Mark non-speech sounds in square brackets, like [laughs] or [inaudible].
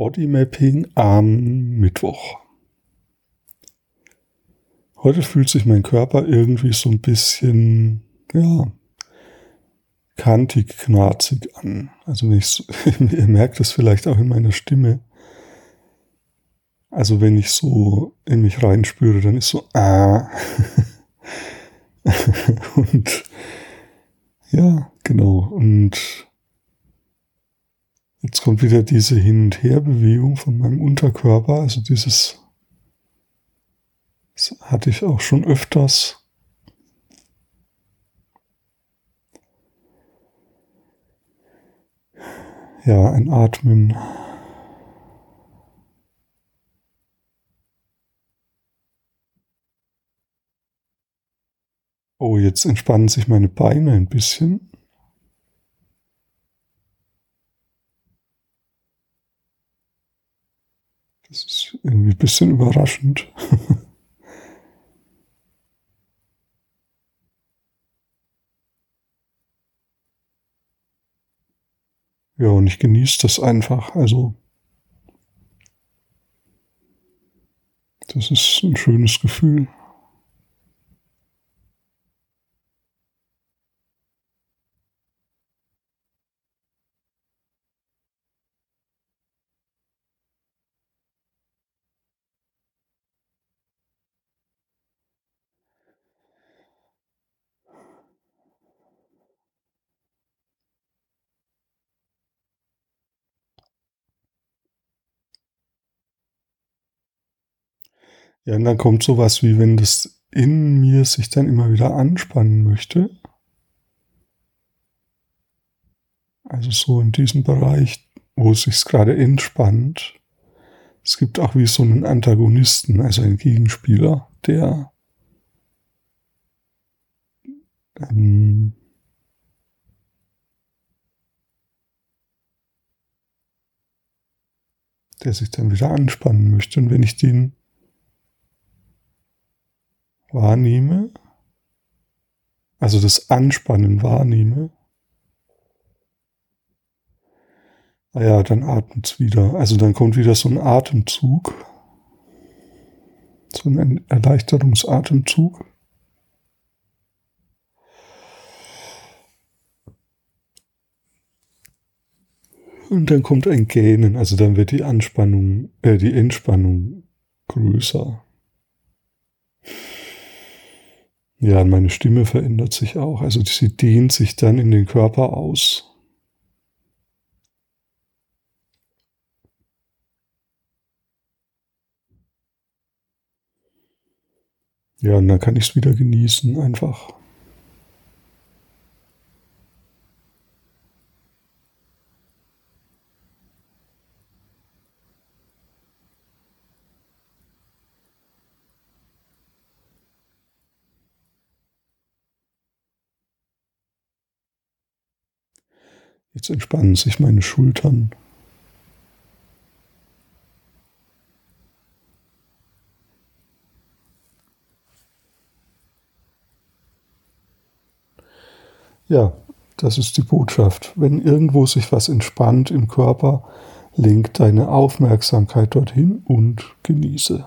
Bodymapping am Mittwoch. Heute fühlt sich mein Körper irgendwie so ein bisschen, ja, kantig, knarzig an. Also ich [laughs] ihr merkt es vielleicht auch in meiner Stimme. Also wenn ich so in mich reinspüre, dann ist so, ah. [laughs] und ja, genau. Und Jetzt kommt wieder diese Hin- und Herbewegung von meinem Unterkörper. Also dieses das hatte ich auch schon öfters. Ja, ein Atmen. Oh, jetzt entspannen sich meine Beine ein bisschen. Das ist irgendwie ein bisschen überraschend. [laughs] ja, und ich genieße das einfach. Also, das ist ein schönes Gefühl. Ja, und dann kommt sowas wie, wenn das in mir sich dann immer wieder anspannen möchte. Also so in diesem Bereich, wo es sich gerade entspannt. Es gibt auch wie so einen Antagonisten, also einen Gegenspieler, der ähm, der sich dann wieder anspannen möchte. Und wenn ich den wahrnehme, also das Anspannen wahrnehme, naja, ah dann atmet's wieder. Also dann kommt wieder so ein Atemzug, so ein Erleichterungsatemzug. Und dann kommt ein Gähnen, also dann wird die Anspannung, äh, die Entspannung größer. Ja, meine Stimme verändert sich auch. Also sie dehnt sich dann in den Körper aus. Ja, und dann kann ich es wieder genießen, einfach. Jetzt entspannen sich meine Schultern. Ja, das ist die Botschaft. Wenn irgendwo sich was entspannt im Körper, lenk deine Aufmerksamkeit dorthin und genieße.